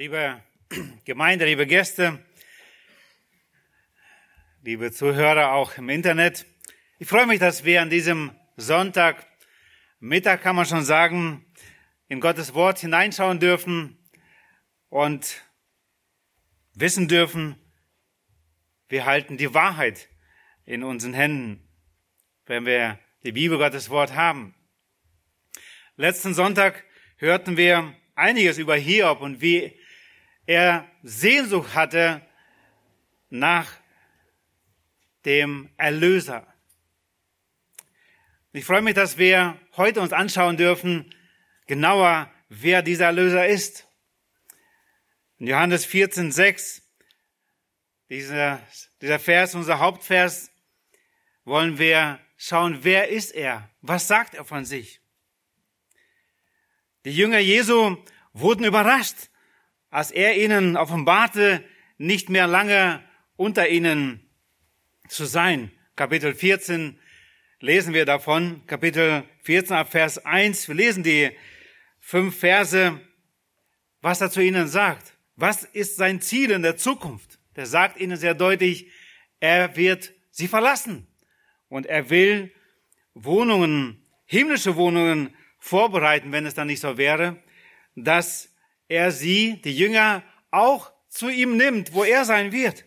Liebe Gemeinde, liebe Gäste, liebe Zuhörer auch im Internet, ich freue mich, dass wir an diesem Sonntag Mittag, kann man schon sagen, in Gottes Wort hineinschauen dürfen und wissen dürfen, wir halten die Wahrheit in unseren Händen, wenn wir die Bibel Gottes Wort haben. Letzten Sonntag hörten wir einiges über Hiob und wie er Sehnsucht hatte nach dem Erlöser. Ich freue mich, dass wir heute uns anschauen dürfen, genauer, wer dieser Erlöser ist. In Johannes 14, 6, dieser, dieser Vers, unser Hauptvers, wollen wir schauen, wer ist er? Was sagt er von sich? Die Jünger Jesu wurden überrascht, als er ihnen offenbarte, nicht mehr lange unter ihnen zu sein. Kapitel 14 lesen wir davon, Kapitel 14 ab Vers 1. Wir lesen die fünf Verse, was er zu ihnen sagt. Was ist sein Ziel in der Zukunft? Der sagt ihnen sehr deutlich, er wird sie verlassen und er will Wohnungen, himmlische Wohnungen vorbereiten, wenn es dann nicht so wäre, dass er sie, die Jünger, auch zu ihm nimmt, wo er sein wird.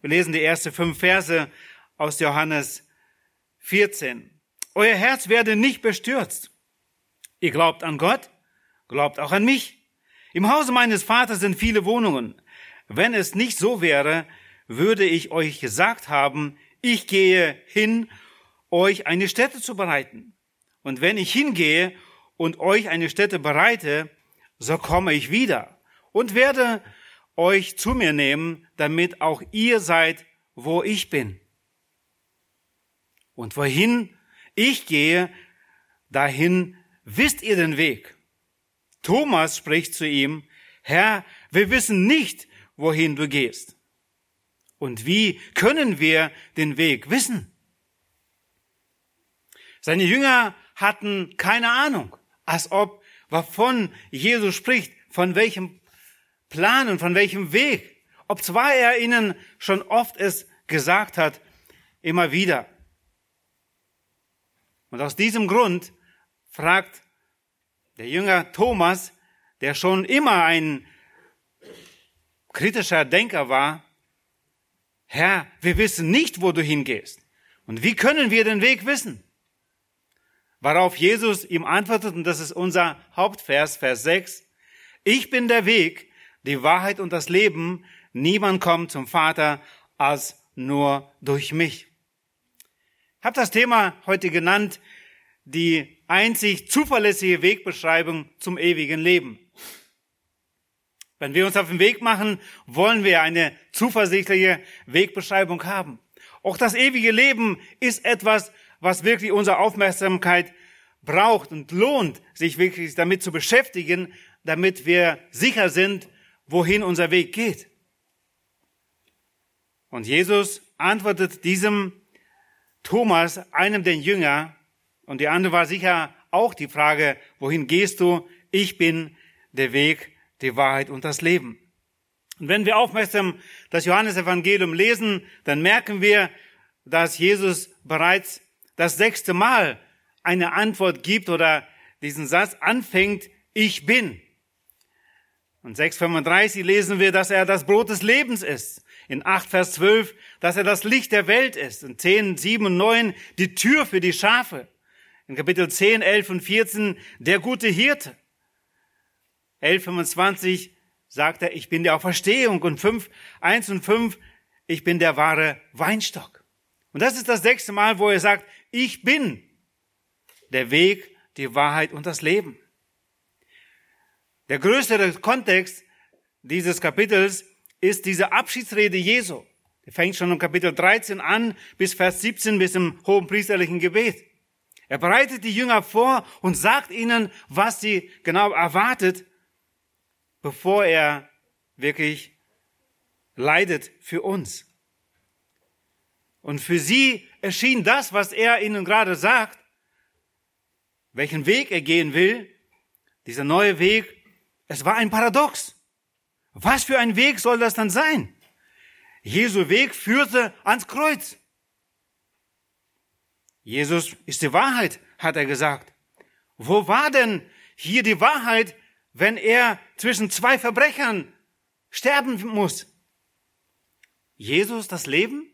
Wir lesen die ersten fünf Verse aus Johannes 14. Euer Herz werde nicht bestürzt. Ihr glaubt an Gott, glaubt auch an mich. Im Hause meines Vaters sind viele Wohnungen. Wenn es nicht so wäre, würde ich euch gesagt haben, ich gehe hin, euch eine Stätte zu bereiten. Und wenn ich hingehe und euch eine Stätte bereite, so komme ich wieder und werde euch zu mir nehmen, damit auch ihr seid, wo ich bin. Und wohin ich gehe, dahin wisst ihr den Weg. Thomas spricht zu ihm, Herr, wir wissen nicht, wohin du gehst. Und wie können wir den Weg wissen? Seine Jünger hatten keine Ahnung, als ob wovon Jesus spricht, von welchem Plan und von welchem Weg. Ob zwar er ihnen schon oft es gesagt hat, immer wieder. Und aus diesem Grund fragt der Jünger Thomas, der schon immer ein kritischer Denker war, Herr, wir wissen nicht, wo du hingehst. Und wie können wir den Weg wissen? Worauf Jesus ihm antwortet, und das ist unser Hauptvers, Vers 6, ich bin der Weg, die Wahrheit und das Leben, niemand kommt zum Vater als nur durch mich. Ich habe das Thema heute genannt, die einzig zuverlässige Wegbeschreibung zum ewigen Leben. Wenn wir uns auf den Weg machen, wollen wir eine zuversichtliche Wegbeschreibung haben. Auch das ewige Leben ist etwas, was wirklich unsere Aufmerksamkeit braucht und lohnt, sich wirklich damit zu beschäftigen, damit wir sicher sind, wohin unser Weg geht. Und Jesus antwortet diesem Thomas, einem der Jünger, und die andere war sicher auch die Frage, wohin gehst du? Ich bin der Weg, die Wahrheit und das Leben. Und wenn wir aufmerksam das Johannesevangelium lesen, dann merken wir, dass Jesus bereits das sechste Mal eine Antwort gibt oder diesen Satz anfängt, ich bin. Und 6,35 lesen wir, dass er das Brot des Lebens ist. In 8, Vers 12, dass er das Licht der Welt ist. In 10, 7 und 9, die Tür für die Schafe. In Kapitel 10, 11 und 14, der gute Hirte. 11, 25 sagt er, ich bin der Auferstehung. Und 5, 1 und 5, ich bin der wahre Weinstock. Und das ist das sechste Mal, wo er sagt, ich bin der Weg, die Wahrheit und das Leben. Der größere Kontext dieses Kapitels ist diese Abschiedsrede Jesu. Der fängt schon im Kapitel 13 an bis Vers 17 bis im hohen priesterlichen Gebet. Er bereitet die Jünger vor und sagt ihnen, was sie genau erwartet, bevor er wirklich leidet für uns. Und für sie erschien das, was er ihnen gerade sagt, welchen Weg er gehen will, dieser neue Weg, es war ein Paradox. Was für ein Weg soll das dann sein? Jesu Weg führte ans Kreuz. Jesus ist die Wahrheit, hat er gesagt. Wo war denn hier die Wahrheit, wenn er zwischen zwei Verbrechern sterben muss? Jesus das Leben?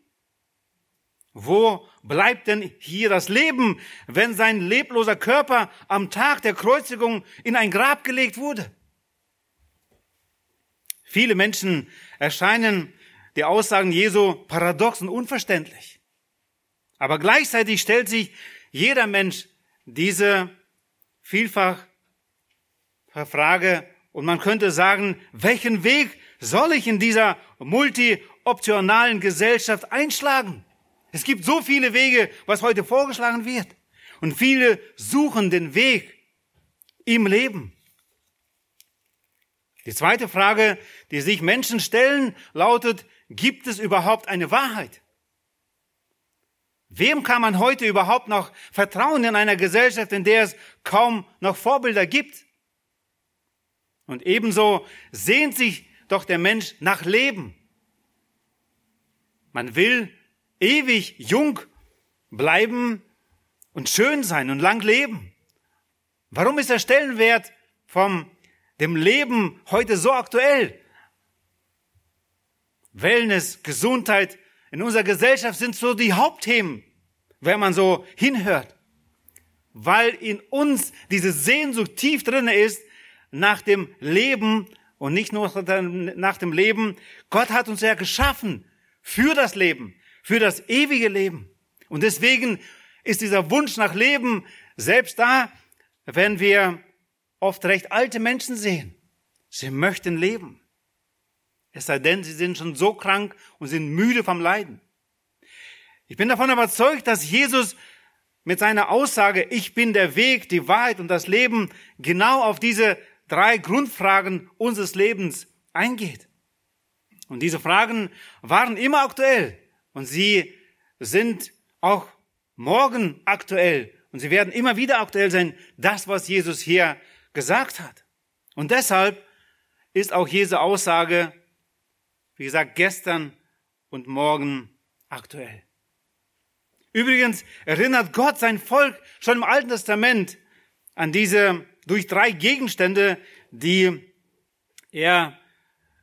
Wo bleibt denn hier das Leben, wenn sein lebloser Körper am Tag der Kreuzigung in ein Grab gelegt wurde? Viele Menschen erscheinen die Aussagen Jesu paradox und unverständlich. Aber gleichzeitig stellt sich jeder Mensch diese vielfach Frage und man könnte sagen, welchen Weg soll ich in dieser multi-optionalen Gesellschaft einschlagen? Es gibt so viele Wege, was heute vorgeschlagen wird. Und viele suchen den Weg im Leben. Die zweite Frage, die sich Menschen stellen, lautet, gibt es überhaupt eine Wahrheit? Wem kann man heute überhaupt noch vertrauen in einer Gesellschaft, in der es kaum noch Vorbilder gibt? Und ebenso sehnt sich doch der Mensch nach Leben. Man will ewig jung bleiben und schön sein und lang leben? Warum ist der Stellenwert vom dem Leben heute so aktuell? Wellness, Gesundheit in unserer Gesellschaft sind so die Hauptthemen, wenn man so hinhört. Weil in uns diese Sehnsucht tief drinne ist nach dem Leben und nicht nur nach dem Leben. Gott hat uns ja geschaffen für das Leben für das ewige Leben. Und deswegen ist dieser Wunsch nach Leben selbst da, wenn wir oft recht alte Menschen sehen. Sie möchten leben. Es sei denn, sie sind schon so krank und sind müde vom Leiden. Ich bin davon überzeugt, dass Jesus mit seiner Aussage, ich bin der Weg, die Wahrheit und das Leben, genau auf diese drei Grundfragen unseres Lebens eingeht. Und diese Fragen waren immer aktuell. Und sie sind auch morgen aktuell. Und sie werden immer wieder aktuell sein, das, was Jesus hier gesagt hat. Und deshalb ist auch Jesu Aussage, wie gesagt, gestern und morgen aktuell. Übrigens erinnert Gott sein Volk schon im Alten Testament an diese durch drei Gegenstände, die er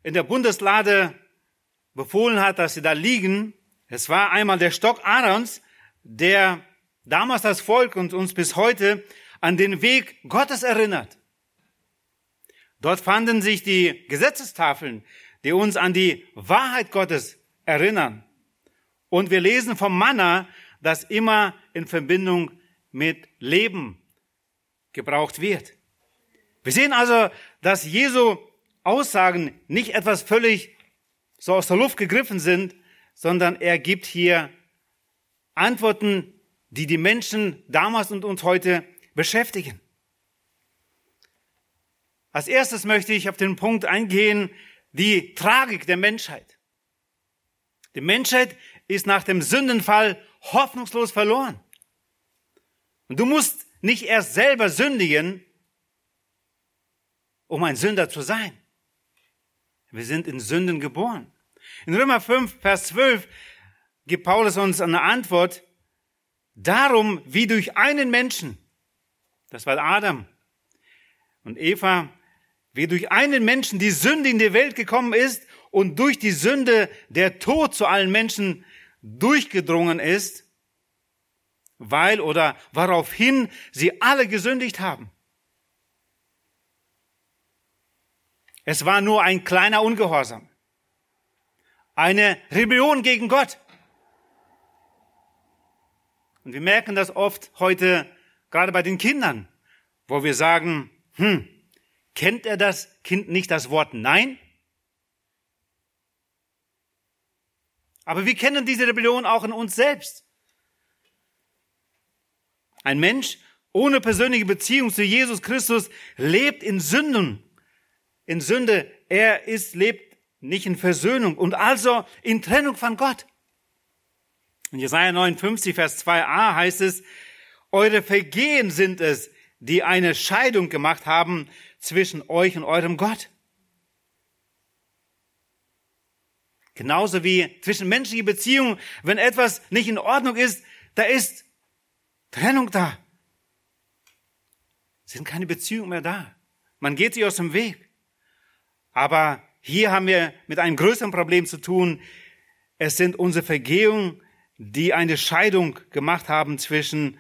in der Bundeslade befohlen hat, dass sie da liegen. Es war einmal der Stock Aarons, der damals das Volk und uns bis heute an den Weg Gottes erinnert. Dort fanden sich die Gesetzestafeln, die uns an die Wahrheit Gottes erinnern. Und wir lesen vom Manna, das immer in Verbindung mit Leben gebraucht wird. Wir sehen also, dass Jesu Aussagen nicht etwas völlig so aus der Luft gegriffen sind, sondern er gibt hier Antworten, die die Menschen damals und uns heute beschäftigen. Als erstes möchte ich auf den Punkt eingehen, die Tragik der Menschheit. Die Menschheit ist nach dem Sündenfall hoffnungslos verloren. Und du musst nicht erst selber sündigen, um ein Sünder zu sein. Wir sind in Sünden geboren. In Römer 5, Vers 12 gibt Paulus uns eine Antwort. Darum, wie durch einen Menschen, das war Adam und Eva, wie durch einen Menschen die Sünde in die Welt gekommen ist und durch die Sünde der Tod zu allen Menschen durchgedrungen ist, weil oder woraufhin sie alle gesündigt haben. Es war nur ein kleiner Ungehorsam eine Rebellion gegen Gott. Und wir merken das oft heute, gerade bei den Kindern, wo wir sagen, hm, kennt er das Kind nicht das Wort Nein? Aber wir kennen diese Rebellion auch in uns selbst. Ein Mensch ohne persönliche Beziehung zu Jesus Christus lebt in Sünden, in Sünde. Er ist, lebt nicht in Versöhnung und also in Trennung von Gott. In Jesaja 59, Vers 2a heißt es, eure Vergehen sind es, die eine Scheidung gemacht haben zwischen euch und eurem Gott. Genauso wie zwischenmenschliche Beziehungen, wenn etwas nicht in Ordnung ist, da ist Trennung da. Sind keine Beziehungen mehr da. Man geht sich aus dem Weg. Aber hier haben wir mit einem größeren Problem zu tun. Es sind unsere Vergehungen, die eine Scheidung gemacht haben zwischen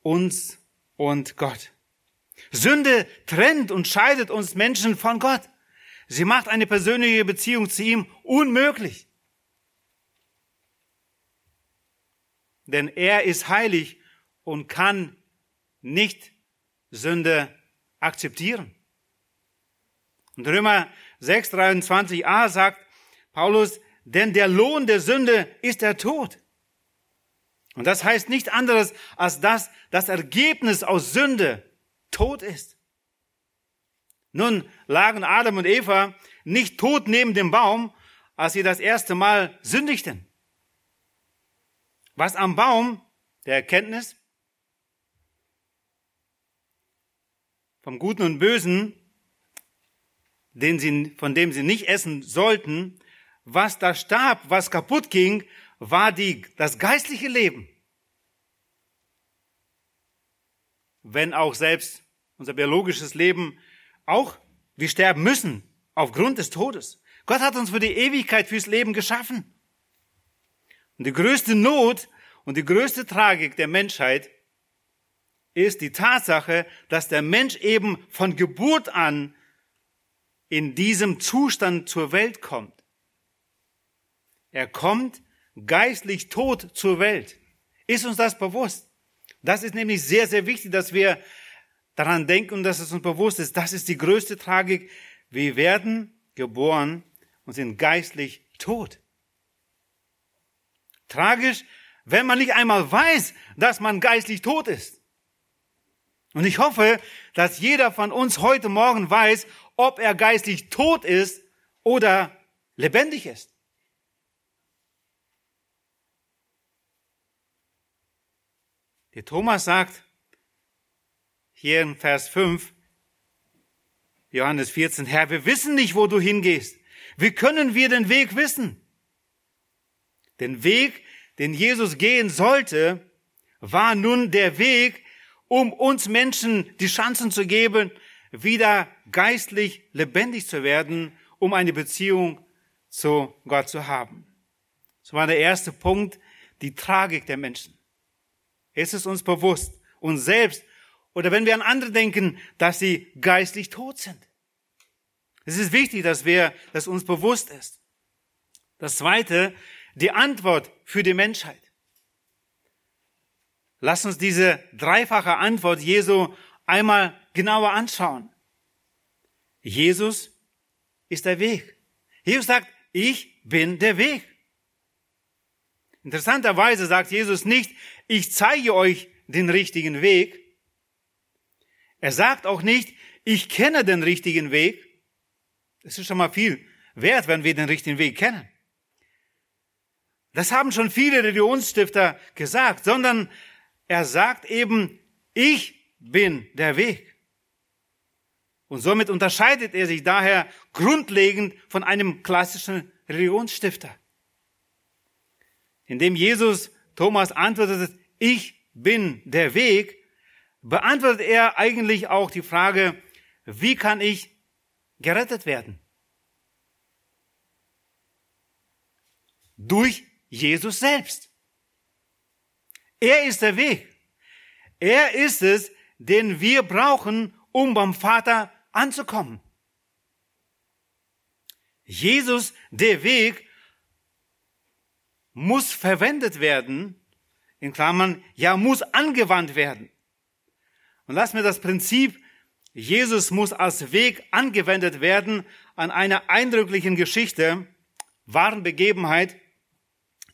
uns und Gott. Sünde trennt und scheidet uns Menschen von Gott. Sie macht eine persönliche Beziehung zu ihm unmöglich. Denn er ist heilig und kann nicht Sünde akzeptieren. Und Römer 6, 23a sagt Paulus, denn der Lohn der Sünde ist der Tod. Und das heißt nicht anderes, als dass das Ergebnis aus Sünde Tod ist. Nun lagen Adam und Eva nicht tot neben dem Baum, als sie das erste Mal sündigten. Was am Baum der Erkenntnis vom Guten und Bösen, den sie, von dem sie nicht essen sollten, was da starb, was kaputt ging, war die, das geistliche Leben. Wenn auch selbst unser biologisches Leben auch wir sterben müssen aufgrund des Todes. Gott hat uns für die Ewigkeit, fürs Leben geschaffen. Und die größte Not und die größte Tragik der Menschheit ist die Tatsache, dass der Mensch eben von Geburt an in diesem Zustand zur Welt kommt. Er kommt geistlich tot zur Welt. Ist uns das bewusst? Das ist nämlich sehr, sehr wichtig, dass wir daran denken dass es uns bewusst ist. Das ist die größte Tragik. Wir werden geboren und sind geistlich tot. Tragisch, wenn man nicht einmal weiß, dass man geistlich tot ist. Und ich hoffe, dass jeder von uns heute Morgen weiß, ob er geistlich tot ist oder lebendig ist. Der Thomas sagt hier in Vers 5, Johannes 14, Herr, wir wissen nicht, wo du hingehst. Wie können wir den Weg wissen? Den Weg, den Jesus gehen sollte, war nun der Weg, um uns Menschen die Chancen zu geben, wieder geistlich lebendig zu werden, um eine Beziehung zu Gott zu haben. Das war der erste Punkt, die Tragik der Menschen. Es ist uns bewusst, uns selbst oder wenn wir an andere denken, dass sie geistlich tot sind. Es ist wichtig, dass wir, dass uns bewusst ist. Das zweite, die Antwort für die Menschheit. Lass uns diese dreifache Antwort Jesu einmal genauer anschauen. Jesus ist der Weg. Jesus sagt, ich bin der Weg. Interessanterweise sagt Jesus nicht, ich zeige euch den richtigen Weg. Er sagt auch nicht, ich kenne den richtigen Weg. Das ist schon mal viel wert, wenn wir den richtigen Weg kennen. Das haben schon viele Religionsstifter gesagt, sondern er sagt eben, ich bin der Weg. Und somit unterscheidet er sich daher grundlegend von einem klassischen Religionsstifter. Indem Jesus Thomas antwortet, ich bin der Weg, beantwortet er eigentlich auch die Frage, wie kann ich gerettet werden? Durch Jesus selbst. Er ist der Weg. Er ist es, den wir brauchen, um beim Vater anzukommen. Jesus, der Weg, muss verwendet werden, in Klammern, ja, muss angewandt werden. Und lass mir das Prinzip, Jesus muss als Weg angewendet werden, an einer eindrücklichen Geschichte, wahren Begebenheit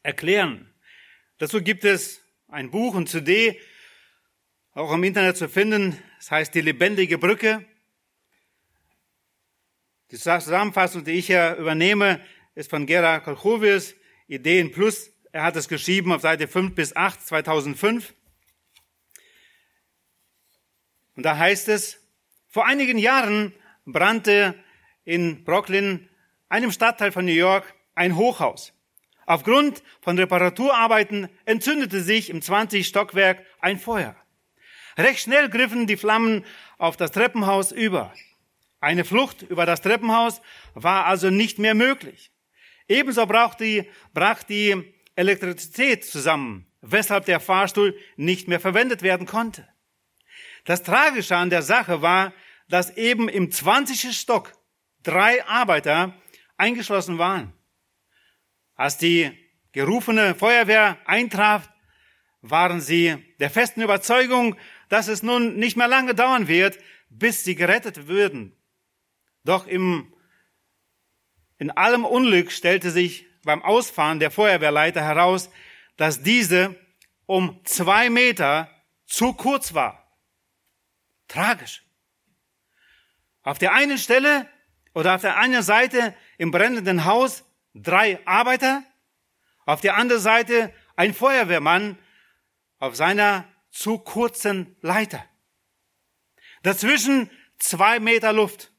erklären. Dazu gibt es ein Buch und CD, auch im Internet zu finden. Das heißt Die lebendige Brücke. Die Zusammenfassung, die ich hier übernehme, ist von Gera Kolchovius, Ideen Plus. Er hat es geschrieben auf Seite 5 bis 8, 2005. Und da heißt es, vor einigen Jahren brannte in Brooklyn, einem Stadtteil von New York, ein Hochhaus. Aufgrund von Reparaturarbeiten entzündete sich im 20 Stockwerk ein Feuer. Recht schnell griffen die Flammen auf das Treppenhaus über. Eine Flucht über das Treppenhaus war also nicht mehr möglich. Ebenso brach die, brach die Elektrizität zusammen, weshalb der Fahrstuhl nicht mehr verwendet werden konnte. Das Tragische an der Sache war, dass eben im 20. Stock drei Arbeiter eingeschlossen waren. Als die gerufene Feuerwehr eintraf, waren sie der festen Überzeugung, dass es nun nicht mehr lange dauern wird, bis sie gerettet würden. Doch im, in allem Unglück stellte sich beim Ausfahren der Feuerwehrleiter heraus, dass diese um zwei Meter zu kurz war. Tragisch. Auf der einen Stelle oder auf der einen Seite im brennenden Haus drei Arbeiter, auf der anderen Seite ein Feuerwehrmann auf seiner zu kurzen Leiter. Dazwischen zwei Meter Luft.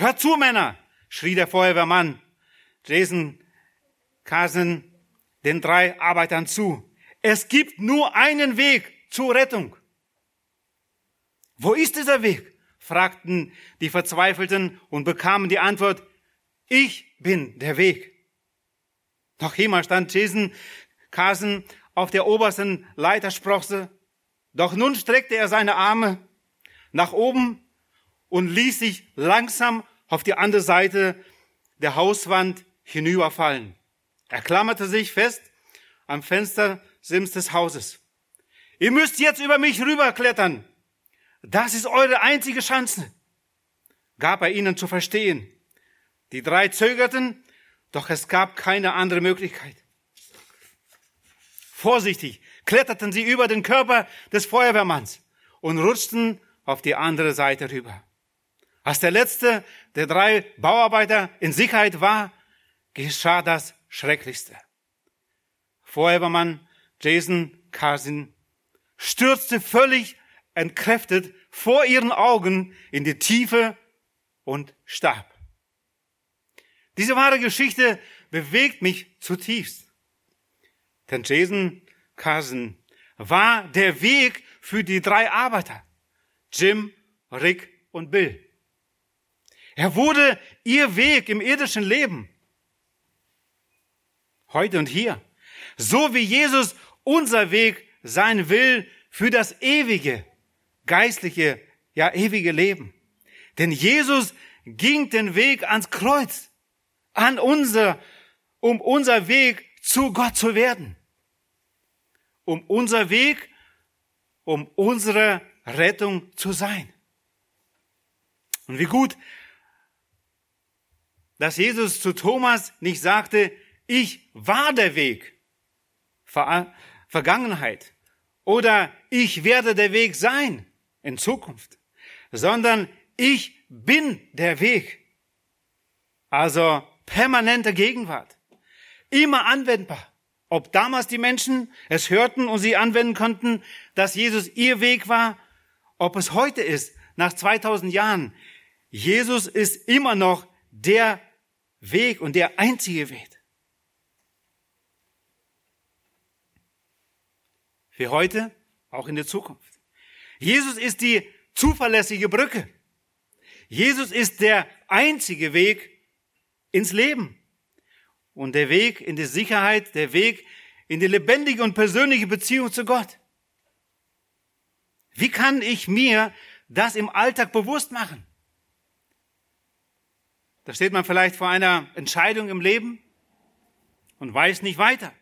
Hört zu, Männer, schrie der Feuerwehrmann Jason Carson den drei Arbeitern zu. Es gibt nur einen Weg zur Rettung. Wo ist dieser Weg? fragten die Verzweifelten und bekamen die Antwort, ich bin der Weg. Noch immer stand Jason Carson auf der obersten Leitersprosse, doch nun streckte er seine Arme nach oben und ließ sich langsam auf die andere Seite der Hauswand hinüberfallen. Er klammerte sich fest am Fenstersims des Hauses. Ihr müsst jetzt über mich rüberklettern. Das ist eure einzige Chance, gab er ihnen zu verstehen. Die drei zögerten, doch es gab keine andere Möglichkeit. Vorsichtig kletterten sie über den Körper des Feuerwehrmanns und rutschten auf die andere Seite rüber. Als der letzte der drei Bauarbeiter in Sicherheit war, geschah das Schrecklichste. Feuerwehrmann Jason Carson stürzte völlig entkräftet vor ihren Augen in die Tiefe und starb. Diese wahre Geschichte bewegt mich zutiefst. Denn Jason Carson war der Weg für die drei Arbeiter, Jim, Rick und Bill. Er wurde ihr Weg im irdischen Leben. Heute und hier. So wie Jesus unser Weg sein will für das ewige, geistliche, ja ewige Leben. Denn Jesus ging den Weg ans Kreuz, an unser, um unser Weg zu Gott zu werden. Um unser Weg, um unsere Rettung zu sein. Und wie gut, dass Jesus zu Thomas nicht sagte, ich war der Weg. Ver Vergangenheit. Oder ich werde der Weg sein in Zukunft. Sondern ich bin der Weg. Also permanente Gegenwart. Immer anwendbar. Ob damals die Menschen es hörten und sie anwenden konnten, dass Jesus ihr Weg war, ob es heute ist, nach 2000 Jahren. Jesus ist immer noch der Weg und der einzige Weg. Für heute, auch in der Zukunft. Jesus ist die zuverlässige Brücke. Jesus ist der einzige Weg ins Leben. Und der Weg in die Sicherheit, der Weg in die lebendige und persönliche Beziehung zu Gott. Wie kann ich mir das im Alltag bewusst machen? Da steht man vielleicht vor einer Entscheidung im Leben und weiß nicht weiter.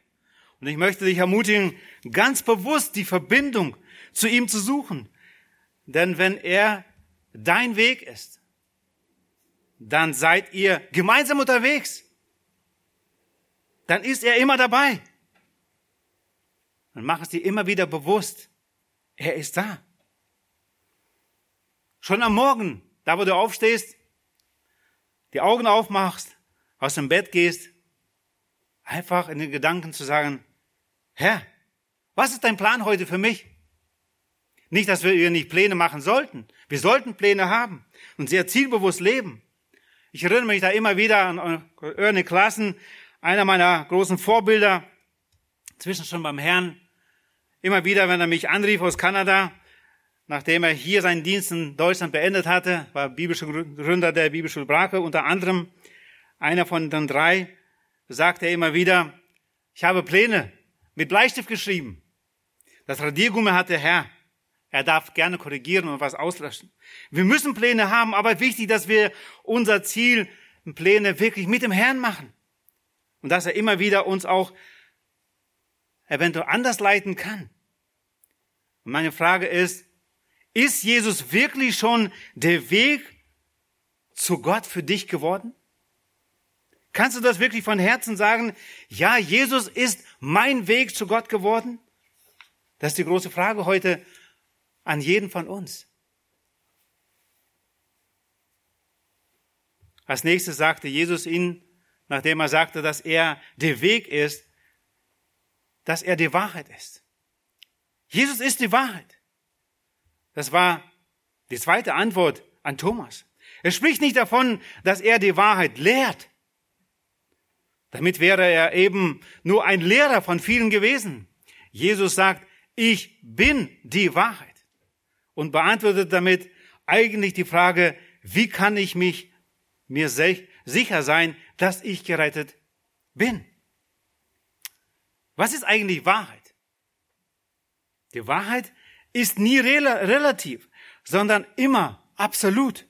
Und ich möchte dich ermutigen, ganz bewusst die Verbindung zu ihm zu suchen. Denn wenn er dein Weg ist, dann seid ihr gemeinsam unterwegs. Dann ist er immer dabei. Und mach es dir immer wieder bewusst. Er ist da. Schon am Morgen, da wo du aufstehst, die Augen aufmachst, aus dem Bett gehst, einfach in den Gedanken zu sagen, Herr, was ist dein Plan heute für mich? Nicht, dass wir nicht Pläne machen sollten. Wir sollten Pläne haben und sehr zielbewusst leben. Ich erinnere mich da immer wieder an eure Klassen. Einer meiner großen Vorbilder, zwischen schon beim Herrn, immer wieder, wenn er mich anrief aus Kanada, nachdem er hier seinen Dienst in Deutschland beendet hatte, war Bibelschulgründer der Bibelschule Brake, unter anderem einer von den drei, sagte er immer wieder, ich habe Pläne mit Bleistift geschrieben. Das Radiergummi hat der Herr. Er darf gerne korrigieren und was auslöschen. Wir müssen Pläne haben, aber wichtig, dass wir unser Ziel, Pläne wirklich mit dem Herrn machen. Und dass er immer wieder uns auch eventuell anders leiten kann. Und meine Frage ist, ist Jesus wirklich schon der Weg zu Gott für dich geworden? Kannst du das wirklich von Herzen sagen? Ja, Jesus ist mein Weg zu Gott geworden? Das ist die große Frage heute an jeden von uns. Als nächstes sagte Jesus ihnen, nachdem er sagte, dass er der Weg ist, dass er die Wahrheit ist. Jesus ist die Wahrheit. Das war die zweite Antwort an Thomas. Er spricht nicht davon, dass er die Wahrheit lehrt. Damit wäre er eben nur ein Lehrer von vielen gewesen. Jesus sagt, ich bin die Wahrheit. Und beantwortet damit eigentlich die Frage, wie kann ich mich mir sicher sein, dass ich gerettet bin? Was ist eigentlich Wahrheit? Die Wahrheit ist nie relativ, sondern immer absolut.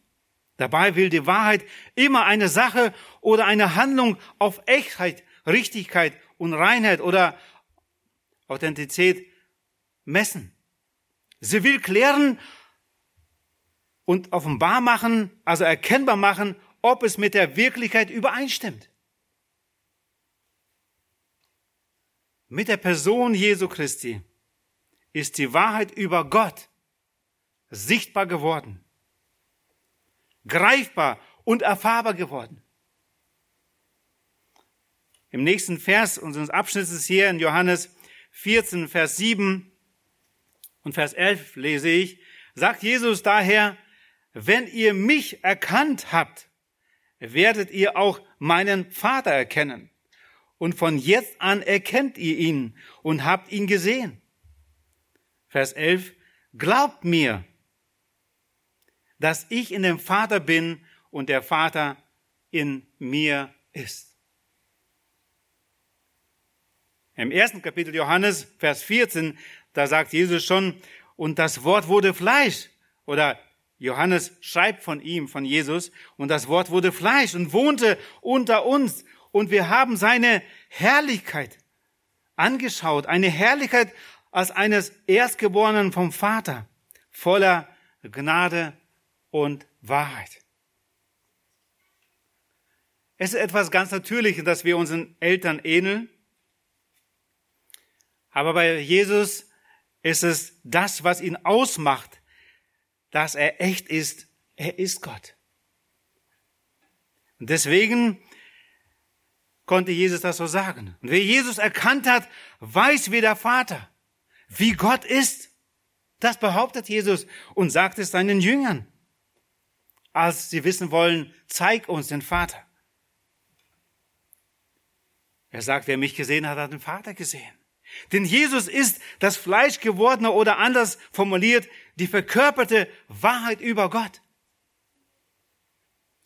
Dabei will die Wahrheit immer eine Sache oder eine Handlung auf Echtheit, Richtigkeit und Reinheit oder Authentizität messen. Sie will klären und offenbar machen, also erkennbar machen, ob es mit der Wirklichkeit übereinstimmt. Mit der Person Jesu Christi ist die Wahrheit über Gott sichtbar geworden greifbar und erfahrbar geworden. Im nächsten Vers unseres Abschnittes hier in Johannes 14, Vers 7 und Vers 11 lese ich, sagt Jesus daher, wenn ihr mich erkannt habt, werdet ihr auch meinen Vater erkennen. Und von jetzt an erkennt ihr ihn und habt ihn gesehen. Vers 11, glaubt mir, dass ich in dem Vater bin und der Vater in mir ist. Im ersten Kapitel Johannes, Vers 14, da sagt Jesus schon, und das Wort wurde Fleisch. Oder Johannes schreibt von ihm, von Jesus, und das Wort wurde Fleisch und wohnte unter uns. Und wir haben seine Herrlichkeit angeschaut, eine Herrlichkeit als eines Erstgeborenen vom Vater, voller Gnade und Wahrheit. Es ist etwas ganz Natürliches, dass wir unseren Eltern ähneln. Aber bei Jesus ist es das, was ihn ausmacht, dass er echt ist. Er ist Gott. Und deswegen konnte Jesus das so sagen. Und wer Jesus erkannt hat, weiß wie der Vater, wie Gott ist. Das behauptet Jesus und sagt es seinen Jüngern als sie wissen wollen, zeig uns den Vater. Er sagt, wer mich gesehen hat, hat den Vater gesehen. Denn Jesus ist das Fleischgewordene oder anders formuliert, die verkörperte Wahrheit über Gott.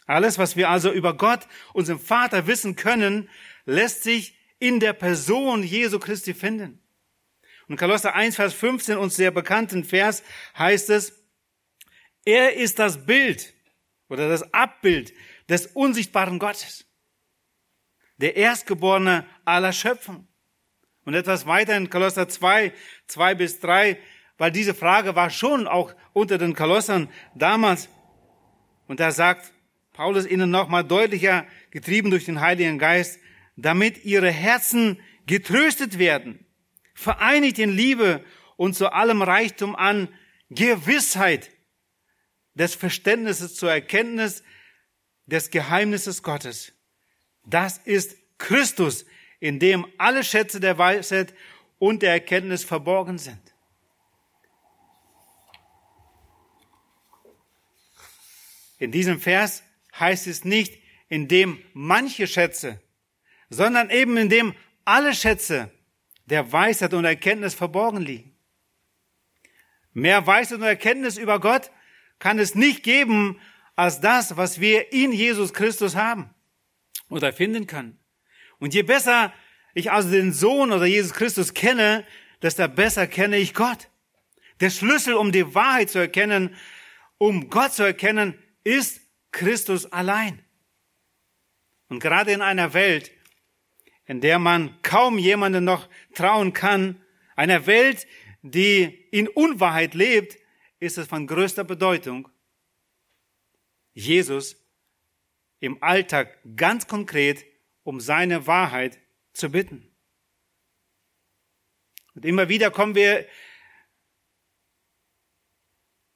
Alles, was wir also über Gott, unseren Vater, wissen können, lässt sich in der Person Jesu Christi finden. Und Kolosser 1, Vers 15, uns sehr bekannten Vers, heißt es, er ist das Bild oder das Abbild des unsichtbaren Gottes. Der Erstgeborene aller Schöpfung. Und etwas weiter in Kolosser 2, 2 bis 3, weil diese Frage war schon auch unter den Kolossern damals. Und da sagt Paulus ihnen nochmal deutlicher, getrieben durch den Heiligen Geist, damit ihre Herzen getröstet werden, vereinigt in Liebe und zu allem Reichtum an Gewissheit des Verständnisses zur Erkenntnis des Geheimnisses Gottes. Das ist Christus, in dem alle Schätze der Weisheit und der Erkenntnis verborgen sind. In diesem Vers heißt es nicht, in dem manche Schätze, sondern eben in dem alle Schätze der Weisheit und Erkenntnis verborgen liegen. Mehr Weisheit und Erkenntnis über Gott kann es nicht geben als das, was wir in Jesus Christus haben oder finden können. Und je besser ich also den Sohn oder Jesus Christus kenne, desto besser kenne ich Gott. Der Schlüssel, um die Wahrheit zu erkennen, um Gott zu erkennen, ist Christus allein. Und gerade in einer Welt, in der man kaum jemanden noch trauen kann, einer Welt, die in Unwahrheit lebt, ist es von größter Bedeutung, Jesus im Alltag ganz konkret um seine Wahrheit zu bitten. Und immer wieder kommen wir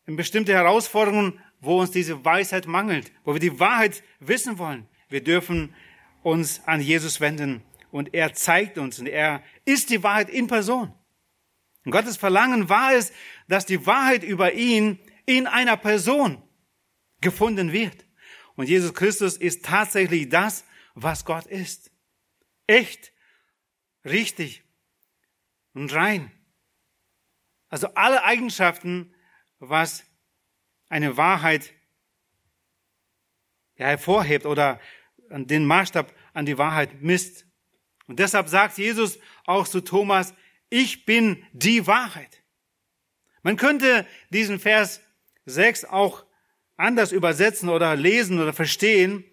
in bestimmte Herausforderungen, wo uns diese Weisheit mangelt, wo wir die Wahrheit wissen wollen. Wir dürfen uns an Jesus wenden und er zeigt uns und er ist die Wahrheit in Person. Und Gottes Verlangen war es, dass die Wahrheit über ihn in einer Person gefunden wird. Und Jesus Christus ist tatsächlich das, was Gott ist. Echt, richtig und rein. Also alle Eigenschaften, was eine Wahrheit hervorhebt oder den Maßstab an die Wahrheit misst. Und deshalb sagt Jesus auch zu Thomas, ich bin die Wahrheit. Man könnte diesen Vers 6 auch anders übersetzen oder lesen oder verstehen.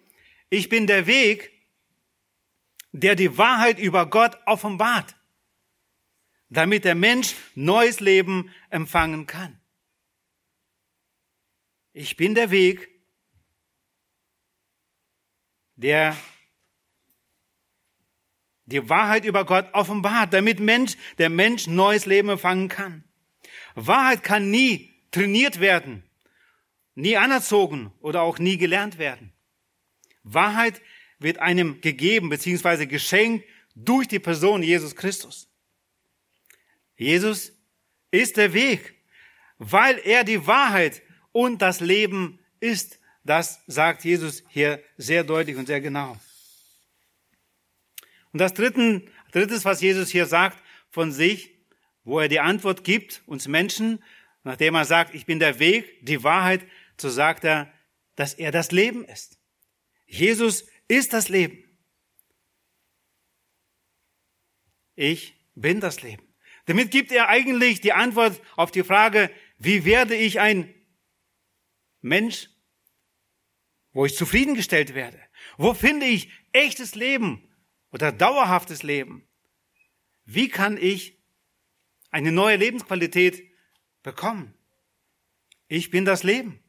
Ich bin der Weg, der die Wahrheit über Gott offenbart, damit der Mensch neues Leben empfangen kann. Ich bin der Weg, der die Wahrheit über Gott offenbart, damit Mensch, der Mensch neues Leben empfangen kann. Wahrheit kann nie trainiert werden, nie anerzogen oder auch nie gelernt werden. Wahrheit wird einem gegeben bzw. geschenkt durch die Person Jesus Christus. Jesus ist der Weg, weil er die Wahrheit und das Leben ist. Das sagt Jesus hier sehr deutlich und sehr genau. Und das Dritten, drittes, was Jesus hier sagt von sich, wo er die Antwort gibt, uns Menschen, nachdem er sagt, ich bin der Weg, die Wahrheit, so sagt er, dass er das Leben ist. Jesus ist das Leben. Ich bin das Leben. Damit gibt er eigentlich die Antwort auf die Frage, wie werde ich ein Mensch, wo ich zufriedengestellt werde? Wo finde ich echtes Leben oder dauerhaftes Leben? Wie kann ich eine neue Lebensqualität bekommen? Ich bin das Leben.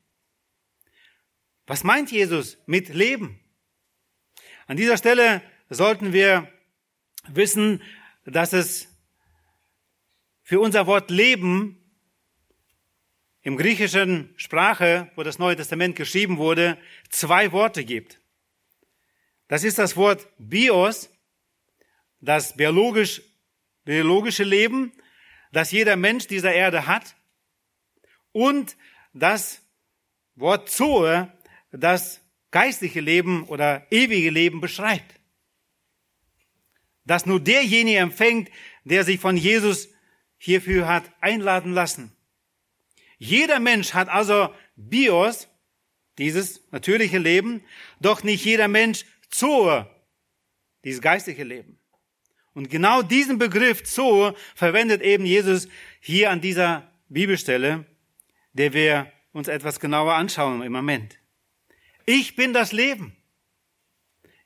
Was meint Jesus mit Leben? An dieser Stelle sollten wir wissen, dass es für unser Wort Leben im griechischen Sprache, wo das Neue Testament geschrieben wurde, zwei Worte gibt. Das ist das Wort Bios, das biologisch, biologische Leben, das jeder Mensch dieser Erde hat, und das Wort Zoe, das geistliche Leben oder ewige Leben beschreibt. Das nur derjenige empfängt, der sich von Jesus hierfür hat einladen lassen. Jeder Mensch hat also Bios, dieses natürliche Leben, doch nicht jeder Mensch Zoe, dieses geistliche Leben. Und genau diesen Begriff Zoe verwendet eben Jesus hier an dieser Bibelstelle, der wir uns etwas genauer anschauen im Moment. Ich bin das Leben.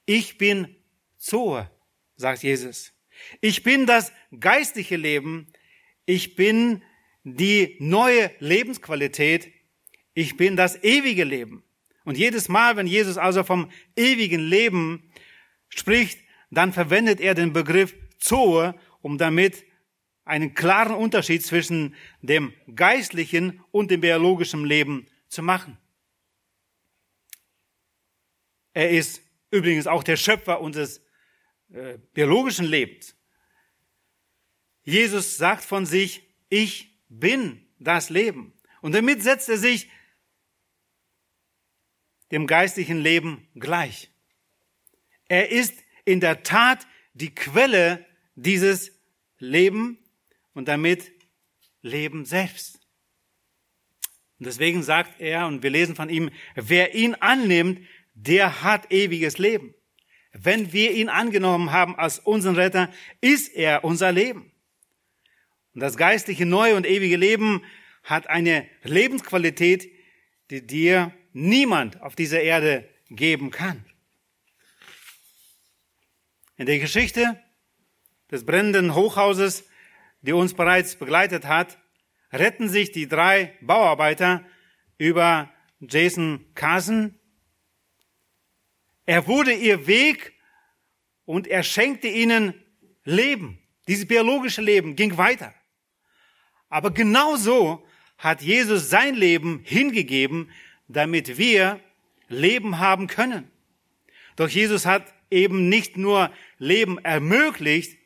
Ich bin Zoe, sagt Jesus. Ich bin das geistliche Leben. Ich bin die neue Lebensqualität. Ich bin das ewige Leben. Und jedes Mal, wenn Jesus also vom ewigen Leben spricht, dann verwendet er den Begriff Zoe, um damit einen klaren Unterschied zwischen dem geistlichen und dem biologischen Leben zu machen. Er ist übrigens auch der Schöpfer unseres äh, biologischen Lebens. Jesus sagt von sich, ich bin das Leben. Und damit setzt er sich dem geistlichen Leben gleich. Er ist in der Tat die Quelle dieses Leben und damit Leben selbst. Und deswegen sagt er, und wir lesen von ihm, wer ihn annimmt, der hat ewiges Leben. Wenn wir ihn angenommen haben als unseren Retter, ist er unser Leben. Und das geistliche neue und ewige Leben hat eine Lebensqualität, die dir niemand auf dieser Erde geben kann. In der Geschichte des brennenden Hochhauses, die uns bereits begleitet hat, retten sich die drei Bauarbeiter über Jason Carson. Er wurde ihr Weg und er schenkte ihnen Leben. Dieses biologische Leben ging weiter. Aber genau so hat Jesus sein Leben hingegeben, damit wir Leben haben können. Doch Jesus hat eben nicht nur Leben ermöglicht,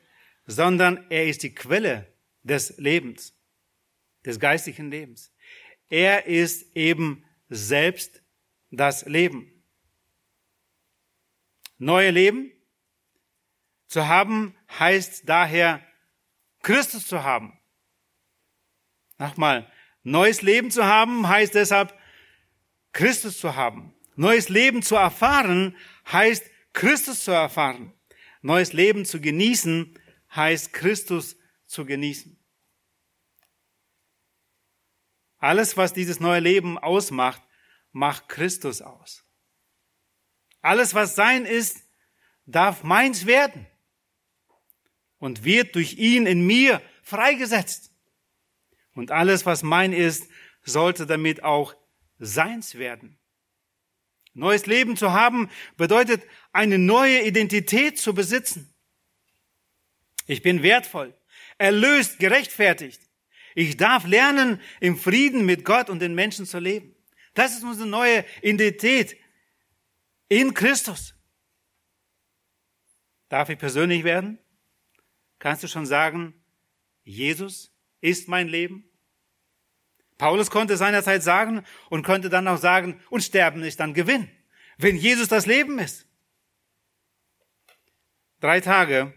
sondern er ist die Quelle des Lebens, des geistlichen Lebens. Er ist eben selbst das Leben. Neue Leben zu haben heißt daher, Christus zu haben. Nochmal, neues Leben zu haben heißt deshalb, Christus zu haben. Neues Leben zu erfahren heißt, Christus zu erfahren. Neues Leben zu genießen heißt, Christus zu genießen. Alles, was dieses neue Leben ausmacht, macht Christus aus. Alles, was sein ist, darf meins werden und wird durch ihn in mir freigesetzt. Und alles, was mein ist, sollte damit auch seins werden. Neues Leben zu haben bedeutet, eine neue Identität zu besitzen. Ich bin wertvoll, erlöst, gerechtfertigt. Ich darf lernen, im Frieden mit Gott und den Menschen zu leben. Das ist unsere neue Identität in Christus. Darf ich persönlich werden? Kannst du schon sagen, Jesus ist mein Leben? Paulus konnte seinerzeit sagen und konnte dann auch sagen, und Sterben ist dann Gewinn, wenn Jesus das Leben ist. Drei Tage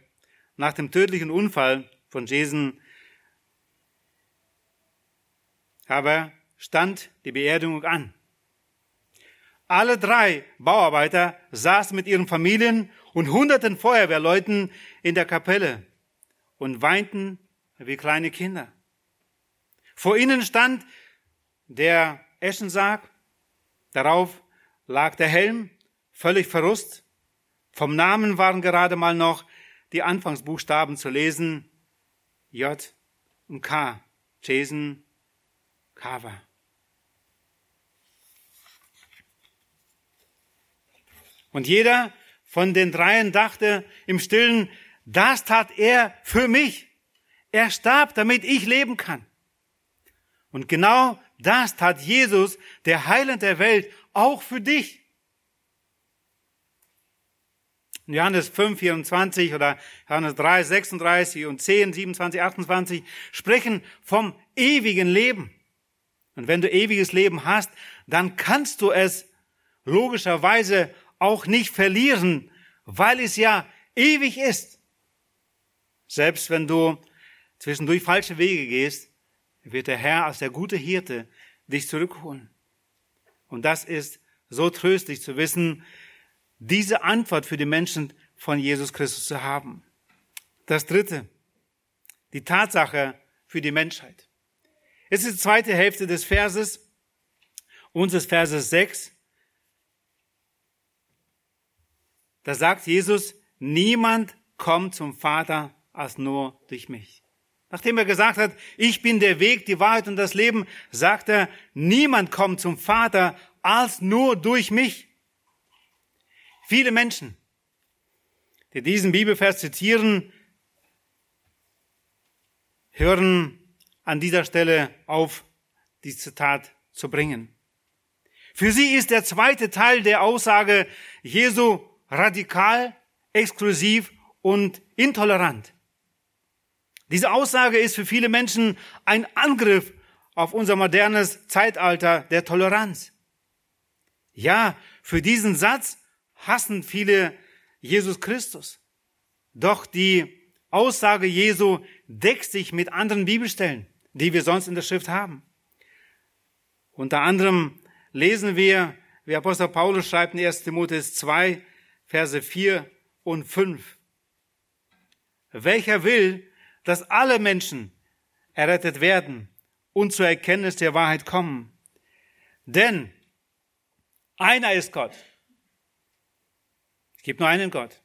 nach dem tödlichen Unfall von Jason aber stand die Beerdigung an. Alle drei Bauarbeiter saßen mit ihren Familien und hunderten Feuerwehrleuten in der Kapelle und weinten wie kleine Kinder. Vor ihnen stand der Eschensarg, darauf lag der Helm, völlig verrust. Vom Namen waren gerade mal noch die Anfangsbuchstaben zu lesen. J und K. Jason Carver. Und jeder von den dreien dachte im Stillen, das tat er für mich. Er starb, damit ich leben kann. Und genau das tat Jesus, der Heiland der Welt, auch für dich. In Johannes 5, 24 oder Johannes 3, 36 und 10, 27, 28 sprechen vom ewigen Leben. Und wenn du ewiges Leben hast, dann kannst du es logischerweise auch nicht verlieren, weil es ja ewig ist. Selbst wenn du zwischendurch falsche Wege gehst, wird der Herr als der gute Hirte dich zurückholen. Und das ist so tröstlich zu wissen, diese Antwort für die Menschen von Jesus Christus zu haben. Das dritte, die Tatsache für die Menschheit. Es ist die zweite Hälfte des Verses, unseres Verses 6. Da sagt Jesus, niemand kommt zum Vater als nur durch mich. Nachdem er gesagt hat, ich bin der Weg, die Wahrheit und das Leben, sagt er, niemand kommt zum Vater als nur durch mich. Viele Menschen, die diesen Bibelvers zitieren, hören an dieser Stelle auf, dieses Zitat zu bringen. Für sie ist der zweite Teil der Aussage Jesu radikal, exklusiv und intolerant. Diese Aussage ist für viele Menschen ein Angriff auf unser modernes Zeitalter der Toleranz. Ja, für diesen Satz hassen viele Jesus Christus. Doch die Aussage Jesu deckt sich mit anderen Bibelstellen, die wir sonst in der Schrift haben. Unter anderem lesen wir, wie Apostel Paulus schreibt in 1 Timotheus 2, Verse 4 und 5. Welcher will, dass alle Menschen errettet werden und zur Erkenntnis der Wahrheit kommen? Denn einer ist Gott. Es gibt nur einen Gott.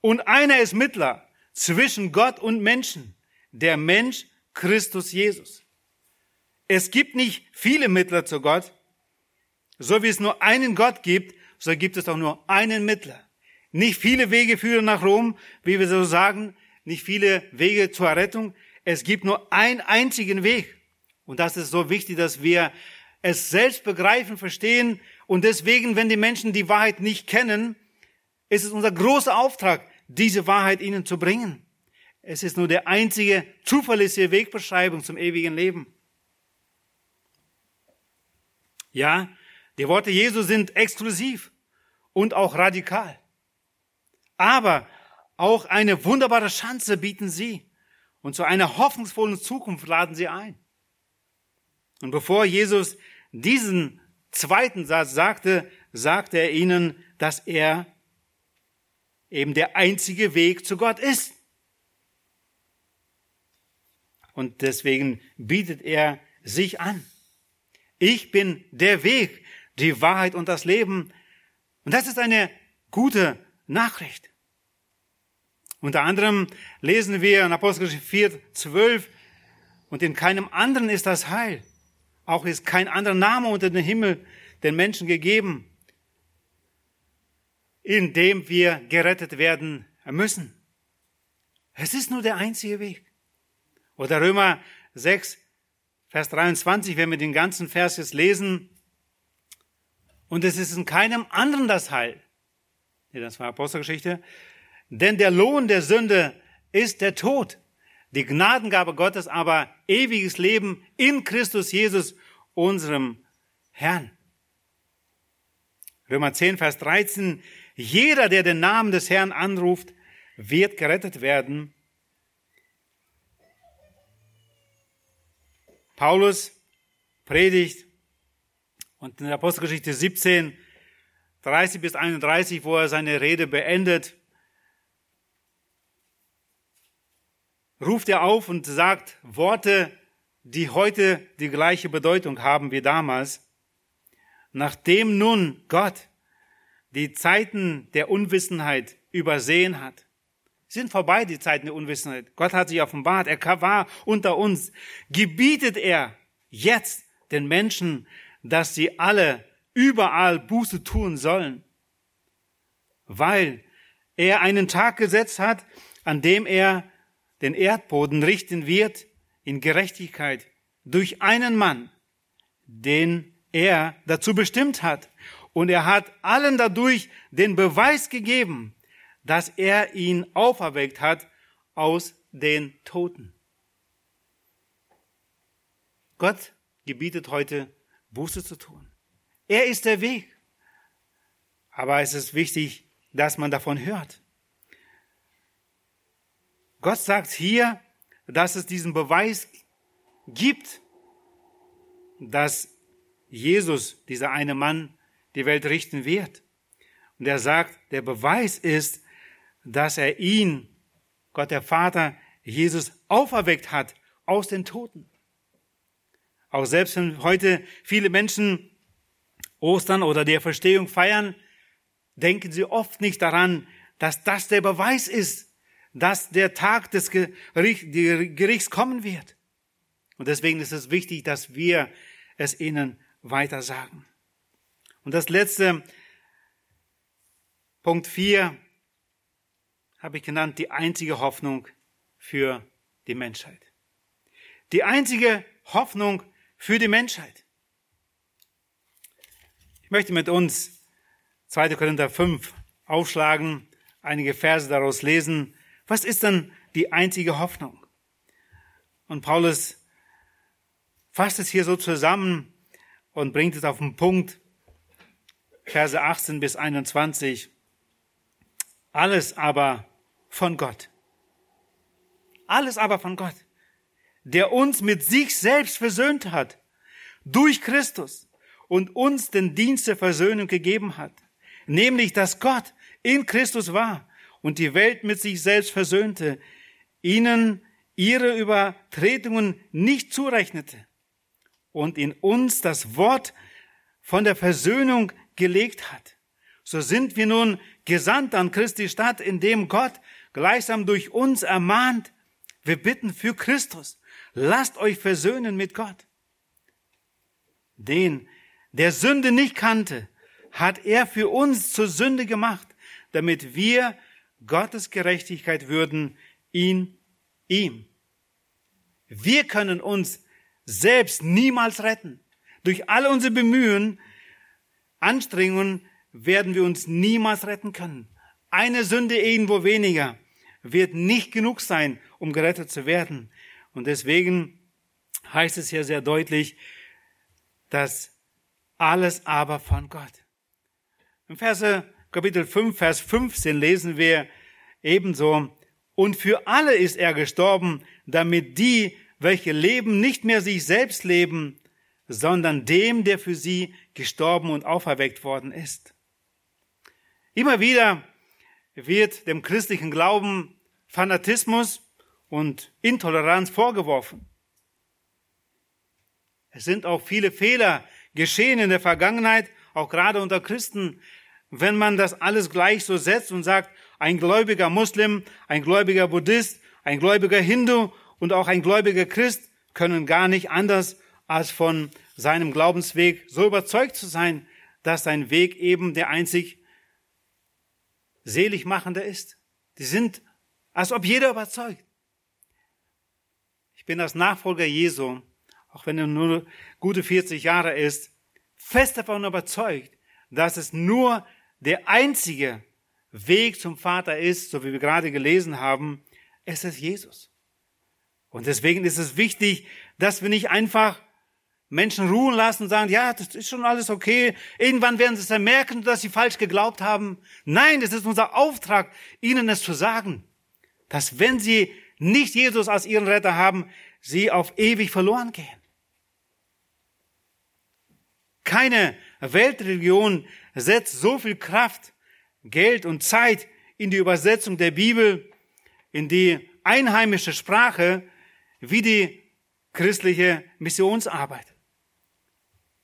Und einer ist Mittler zwischen Gott und Menschen, der Mensch Christus Jesus. Es gibt nicht viele Mittler zu Gott. So wie es nur einen Gott gibt, so gibt es auch nur einen Mittler. Nicht viele Wege führen nach Rom, wie wir so sagen, nicht viele Wege zur Errettung. Es gibt nur einen einzigen Weg. Und das ist so wichtig, dass wir es selbst begreifen, verstehen. Und deswegen, wenn die Menschen die Wahrheit nicht kennen, ist es unser großer Auftrag, diese Wahrheit ihnen zu bringen. Es ist nur der einzige zuverlässige Wegbeschreibung zum ewigen Leben. Ja, die Worte Jesu sind exklusiv und auch radikal. Aber auch eine wunderbare Chance bieten sie und zu einer hoffnungsvollen Zukunft laden sie ein. Und bevor Jesus diesen zweiten Satz sagte, sagte er ihnen, dass er eben der einzige Weg zu Gott ist. Und deswegen bietet er sich an. Ich bin der Weg, die Wahrheit und das Leben. Und das ist eine gute Nachricht. Unter anderem lesen wir in Apostelgeschichte 4, 12, und in keinem anderen ist das Heil. Auch ist kein anderer Name unter dem Himmel den Menschen gegeben, in dem wir gerettet werden müssen. Es ist nur der einzige Weg. Oder Römer 6, Vers 23, wenn wir den ganzen Vers jetzt lesen, und es ist in keinem anderen das Heil. Nee, das war Apostelgeschichte. Denn der Lohn der Sünde ist der Tod. Die Gnadengabe Gottes aber ewiges Leben in Christus Jesus, unserem Herrn. Römer 10, Vers 13. Jeder, der den Namen des Herrn anruft, wird gerettet werden. Paulus predigt und in der Apostelgeschichte 17, 30 bis 31, wo er seine Rede beendet, ruft er auf und sagt Worte, die heute die gleiche Bedeutung haben wie damals. Nachdem nun Gott die Zeiten der Unwissenheit übersehen hat, sind vorbei die Zeiten der Unwissenheit. Gott hat sich offenbart, er war unter uns, gebietet er jetzt den Menschen, dass sie alle überall Buße tun sollen, weil er einen Tag gesetzt hat, an dem er den Erdboden richten wird in Gerechtigkeit durch einen Mann, den er dazu bestimmt hat. Und er hat allen dadurch den Beweis gegeben, dass er ihn auferweckt hat aus den Toten. Gott gebietet heute Buße zu tun. Er ist der Weg. Aber es ist wichtig, dass man davon hört. Gott sagt hier, dass es diesen Beweis gibt, dass Jesus, dieser eine Mann, die Welt richten wird. Und er sagt, der Beweis ist, dass er ihn, Gott der Vater, Jesus auferweckt hat aus den Toten. Auch selbst wenn heute viele Menschen Ostern oder der Verstehung feiern, denken sie oft nicht daran, dass das der Beweis ist, dass der Tag des Gerichts kommen wird. Und deswegen ist es wichtig, dass wir es ihnen weiter sagen. Und das letzte, Punkt 4, habe ich genannt, die einzige Hoffnung für die Menschheit. Die einzige Hoffnung für die Menschheit. Ich möchte mit uns 2. Korinther 5 aufschlagen, einige Verse daraus lesen. Was ist denn die einzige Hoffnung? Und Paulus fasst es hier so zusammen und bringt es auf den Punkt, Verse 18 bis 21. Alles aber von Gott. Alles aber von Gott, der uns mit sich selbst versöhnt hat, durch Christus und uns den Dienst der Versöhnung gegeben hat, nämlich dass Gott in Christus war und die Welt mit sich selbst versöhnte, ihnen ihre Übertretungen nicht zurechnete und in uns das Wort von der Versöhnung gelegt hat. So sind wir nun gesandt an Christi Stadt, indem Gott gleichsam durch uns ermahnt, wir bitten für Christus, lasst euch versöhnen mit Gott. Den, der Sünde nicht kannte, hat er für uns zur Sünde gemacht, damit wir Gottes Gerechtigkeit würden in ihm. Wir können uns selbst niemals retten. Durch alle unsere Bemühen, Anstrengungen werden wir uns niemals retten können. Eine Sünde irgendwo weniger wird nicht genug sein, um gerettet zu werden. Und deswegen heißt es hier sehr deutlich, dass alles aber von Gott. Im Verse Kapitel 5, Vers 15 lesen wir ebenso, und für alle ist er gestorben, damit die, welche leben, nicht mehr sich selbst leben, sondern dem, der für sie gestorben und auferweckt worden ist. Immer wieder wird dem christlichen Glauben Fanatismus und Intoleranz vorgeworfen. Es sind auch viele Fehler geschehen in der Vergangenheit, auch gerade unter Christen, wenn man das alles gleich so setzt und sagt, ein gläubiger Muslim, ein gläubiger Buddhist, ein gläubiger Hindu und auch ein gläubiger Christ können gar nicht anders als von seinem Glaubensweg so überzeugt zu sein, dass sein Weg eben der einzig selig machende ist. Die sind, als ob jeder überzeugt. Ich bin als Nachfolger Jesu, auch wenn er nur gute 40 Jahre ist, fest davon überzeugt, dass es nur der einzige Weg zum Vater ist, so wie wir gerade gelesen haben, es ist Jesus. Und deswegen ist es wichtig, dass wir nicht einfach Menschen ruhen lassen und sagen, ja, das ist schon alles okay. Irgendwann werden sie es dann merken, dass sie falsch geglaubt haben. Nein, es ist unser Auftrag, ihnen es zu sagen, dass wenn sie nicht Jesus als ihren Retter haben, sie auf ewig verloren gehen. Keine Weltreligion setzt so viel Kraft, Geld und Zeit in die Übersetzung der Bibel, in die einheimische Sprache, wie die christliche Missionsarbeit.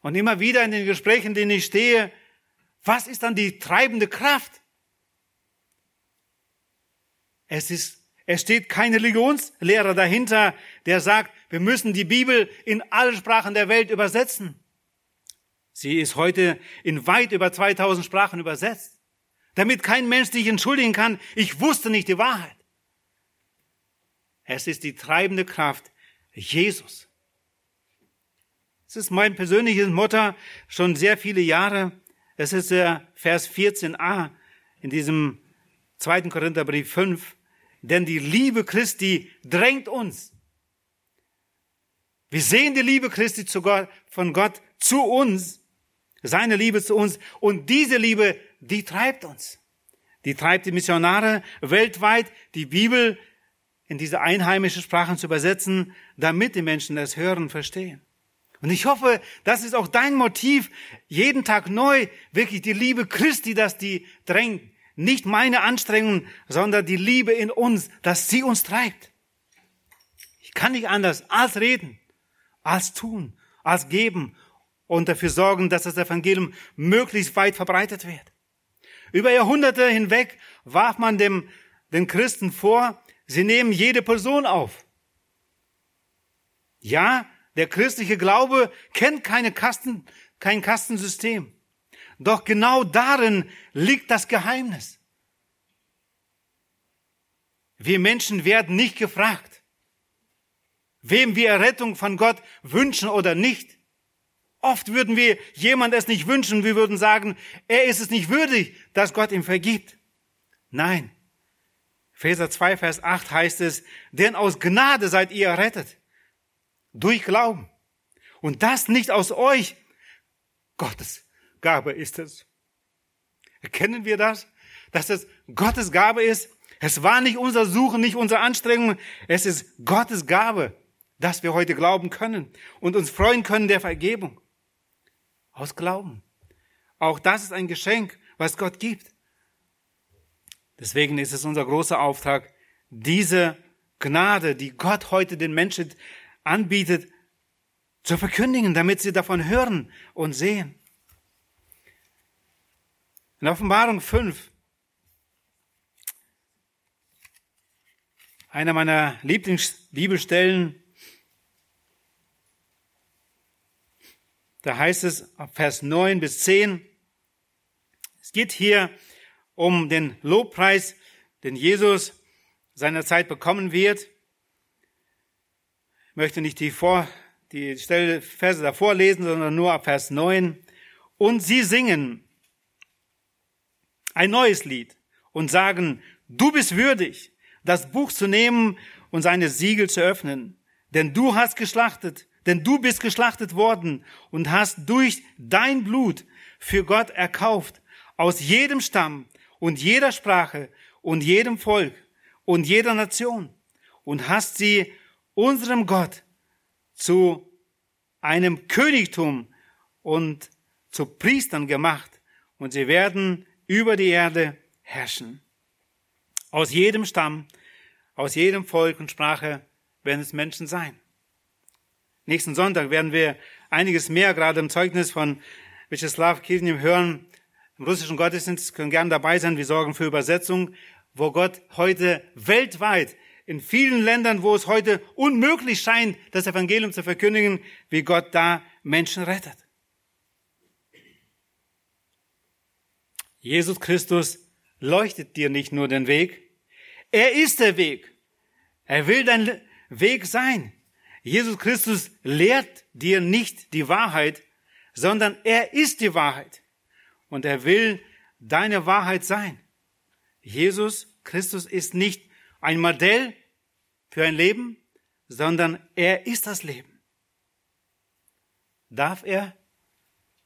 Und immer wieder in den Gesprächen, in denen ich stehe, was ist dann die treibende Kraft? Es ist, es steht kein Religionslehrer dahinter, der sagt, wir müssen die Bibel in alle Sprachen der Welt übersetzen. Sie ist heute in weit über 2000 Sprachen übersetzt, damit kein Mensch sich entschuldigen kann, ich wusste nicht die Wahrheit. Es ist die treibende Kraft Jesus. Es ist mein persönliches Motto schon sehr viele Jahre. Es ist der Vers 14a in diesem zweiten Korintherbrief 5. Denn die Liebe Christi drängt uns. Wir sehen die Liebe Christi zu Gott, von Gott zu uns, seine Liebe zu uns. Und diese Liebe, die treibt uns. Die treibt die Missionare weltweit, die Bibel in diese einheimische Sprachen zu übersetzen, damit die Menschen das hören verstehen. Und ich hoffe, das ist auch dein Motiv, jeden Tag neu, wirklich die Liebe Christi, dass die drängt. Nicht meine Anstrengungen, sondern die Liebe in uns, dass sie uns treibt. Ich kann nicht anders als reden, als tun, als geben und dafür sorgen, dass das Evangelium möglichst weit verbreitet wird. Über Jahrhunderte hinweg warf man dem, den Christen vor, sie nehmen jede Person auf. Ja, der christliche Glaube kennt keine Kasten, kein Kastensystem. Doch genau darin liegt das Geheimnis. Wir Menschen werden nicht gefragt, wem wir Errettung von Gott wünschen oder nicht. Oft würden wir jemand es nicht wünschen, wir würden sagen, er ist es nicht würdig, dass Gott ihm vergibt. Nein. Epheser 2, Vers 8 heißt es, denn aus Gnade seid ihr errettet durch Glauben. Und das nicht aus euch. Gottes Gabe ist es. Erkennen wir das? dass es Gottes Gabe ist. Es war nicht unser Suchen, nicht unsere Anstrengung. Es ist Gottes Gabe, dass wir heute glauben können und uns freuen können der Vergebung. Aus Glauben. Auch das ist ein Geschenk, was Gott gibt. Deswegen ist es unser großer Auftrag, diese Gnade, die Gott heute den Menschen anbietet, zu verkündigen, damit sie davon hören und sehen. In Offenbarung 5, einer meiner Lieblingsbibelstellen, da heißt es ab Vers 9 bis 10, es geht hier um den Lobpreis, den Jesus seinerzeit bekommen wird. Ich möchte nicht die, Vor, die Stelle, Verse davor lesen, sondern nur ab Vers 9. Und sie singen ein neues Lied und sagen, du bist würdig, das Buch zu nehmen und seine Siegel zu öffnen. Denn du hast geschlachtet, denn du bist geschlachtet worden und hast durch dein Blut für Gott erkauft, aus jedem Stamm und jeder Sprache und jedem Volk und jeder Nation und hast sie unserem Gott zu einem Königtum und zu Priestern gemacht und sie werden über die Erde herrschen. Aus jedem Stamm, aus jedem Volk und Sprache werden es Menschen sein. Nächsten Sonntag werden wir einiges mehr, gerade im Zeugnis von Vyacheslav Kirchner hören. Im russischen Gottesdienst können gern dabei sein. Wir sorgen für Übersetzung, wo Gott heute weltweit in vielen Ländern, wo es heute unmöglich scheint, das Evangelium zu verkündigen, wie Gott da Menschen rettet. Jesus Christus leuchtet dir nicht nur den Weg, er ist der Weg. Er will dein Weg sein. Jesus Christus lehrt dir nicht die Wahrheit, sondern er ist die Wahrheit. Und er will deine Wahrheit sein. Jesus Christus ist nicht ein Modell für ein Leben, sondern er ist das Leben. Darf er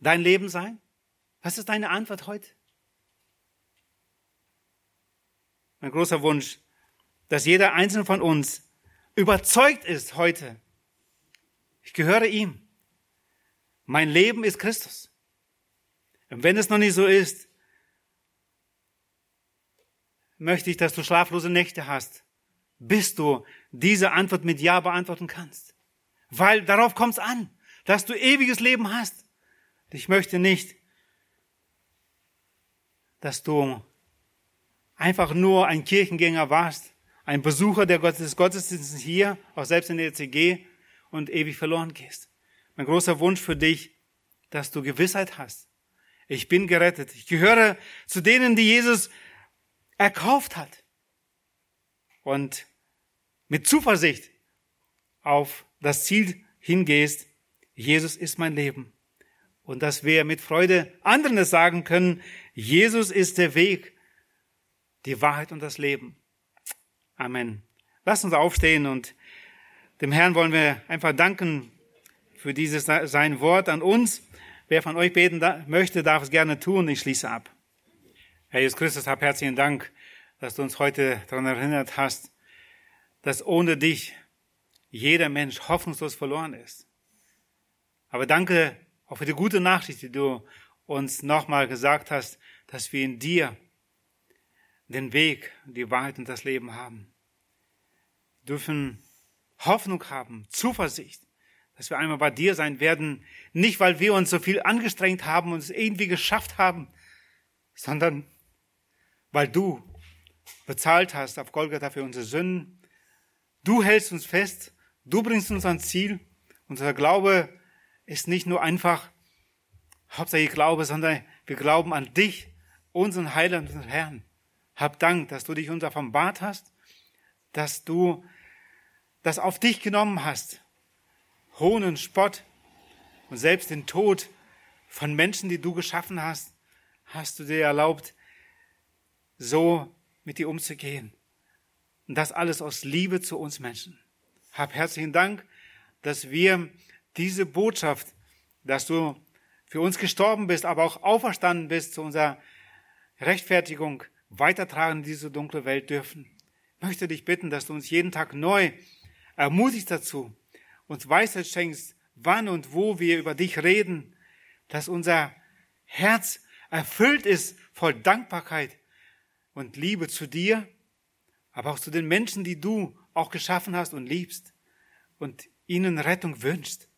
dein Leben sein? Was ist deine Antwort heute? mein großer Wunsch, dass jeder einzelne von uns überzeugt ist heute, ich gehöre ihm. Mein Leben ist Christus. Und wenn es noch nicht so ist, möchte ich, dass du schlaflose Nächte hast, bis du diese Antwort mit Ja beantworten kannst. Weil darauf kommt es an, dass du ewiges Leben hast. Ich möchte nicht, dass du einfach nur ein Kirchengänger warst, ein Besucher des Gottesdienstes hier, auch selbst in der ECG und ewig verloren gehst. Mein großer Wunsch für dich, dass du Gewissheit hast. Ich bin gerettet. Ich gehöre zu denen, die Jesus erkauft hat. Und mit Zuversicht auf das Ziel hingehst, Jesus ist mein Leben. Und dass wir mit Freude anderen es sagen können, Jesus ist der Weg, die Wahrheit und das Leben. Amen. Lass uns aufstehen und dem Herrn wollen wir einfach danken für dieses sein Wort an uns. Wer von euch beten möchte, darf es gerne tun. Ich schließe ab. Herr Jesus Christus, hab herzlichen Dank, dass du uns heute daran erinnert hast, dass ohne dich jeder Mensch hoffnungslos verloren ist. Aber danke auch für die gute Nachricht, die du uns nochmal gesagt hast, dass wir in dir den Weg, die Wahrheit und das Leben haben. Wir dürfen Hoffnung haben, Zuversicht, dass wir einmal bei dir sein werden, nicht weil wir uns so viel angestrengt haben und es irgendwie geschafft haben, sondern weil du bezahlt hast auf Golgatha für unsere Sünden. Du hältst uns fest, du bringst uns ans Ziel. Unser Glaube ist nicht nur einfach hauptsächlich Glaube, sondern wir glauben an dich, unseren Heiland und Herrn. Hab Dank, dass du dich uns offenbart hast, dass du das auf dich genommen hast. Hohn und Spott und selbst den Tod von Menschen, die du geschaffen hast, hast du dir erlaubt, so mit dir umzugehen. Und das alles aus Liebe zu uns Menschen. Hab herzlichen Dank, dass wir diese Botschaft, dass du für uns gestorben bist, aber auch auferstanden bist zu unserer Rechtfertigung, weitertragen in diese dunkle Welt dürfen. Ich möchte dich bitten, dass du uns jeden Tag neu ermutigst dazu, uns Weisheit schenkst, wann und wo wir über dich reden, dass unser Herz erfüllt ist voll Dankbarkeit und Liebe zu dir, aber auch zu den Menschen, die du auch geschaffen hast und liebst und ihnen Rettung wünschst.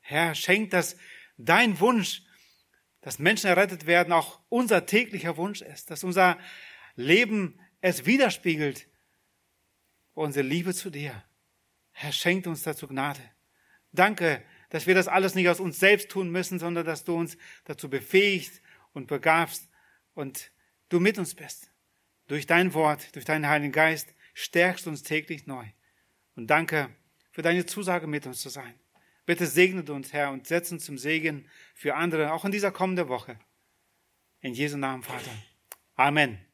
Herr, schenk, dass dein Wunsch, dass Menschen errettet werden, auch unser täglicher Wunsch ist, dass unser Leben es widerspiegelt, unsere Liebe zu dir. Herr, schenkt uns dazu Gnade. Danke, dass wir das alles nicht aus uns selbst tun müssen, sondern dass du uns dazu befähigst und begabst und du mit uns bist. Durch dein Wort, durch deinen Heiligen Geist stärkst uns täglich neu. Und danke für deine Zusage, mit uns zu sein. Bitte segnet uns, Herr, und setz uns zum Segen für andere, auch in dieser kommenden Woche. In Jesu Namen, Vater. Amen.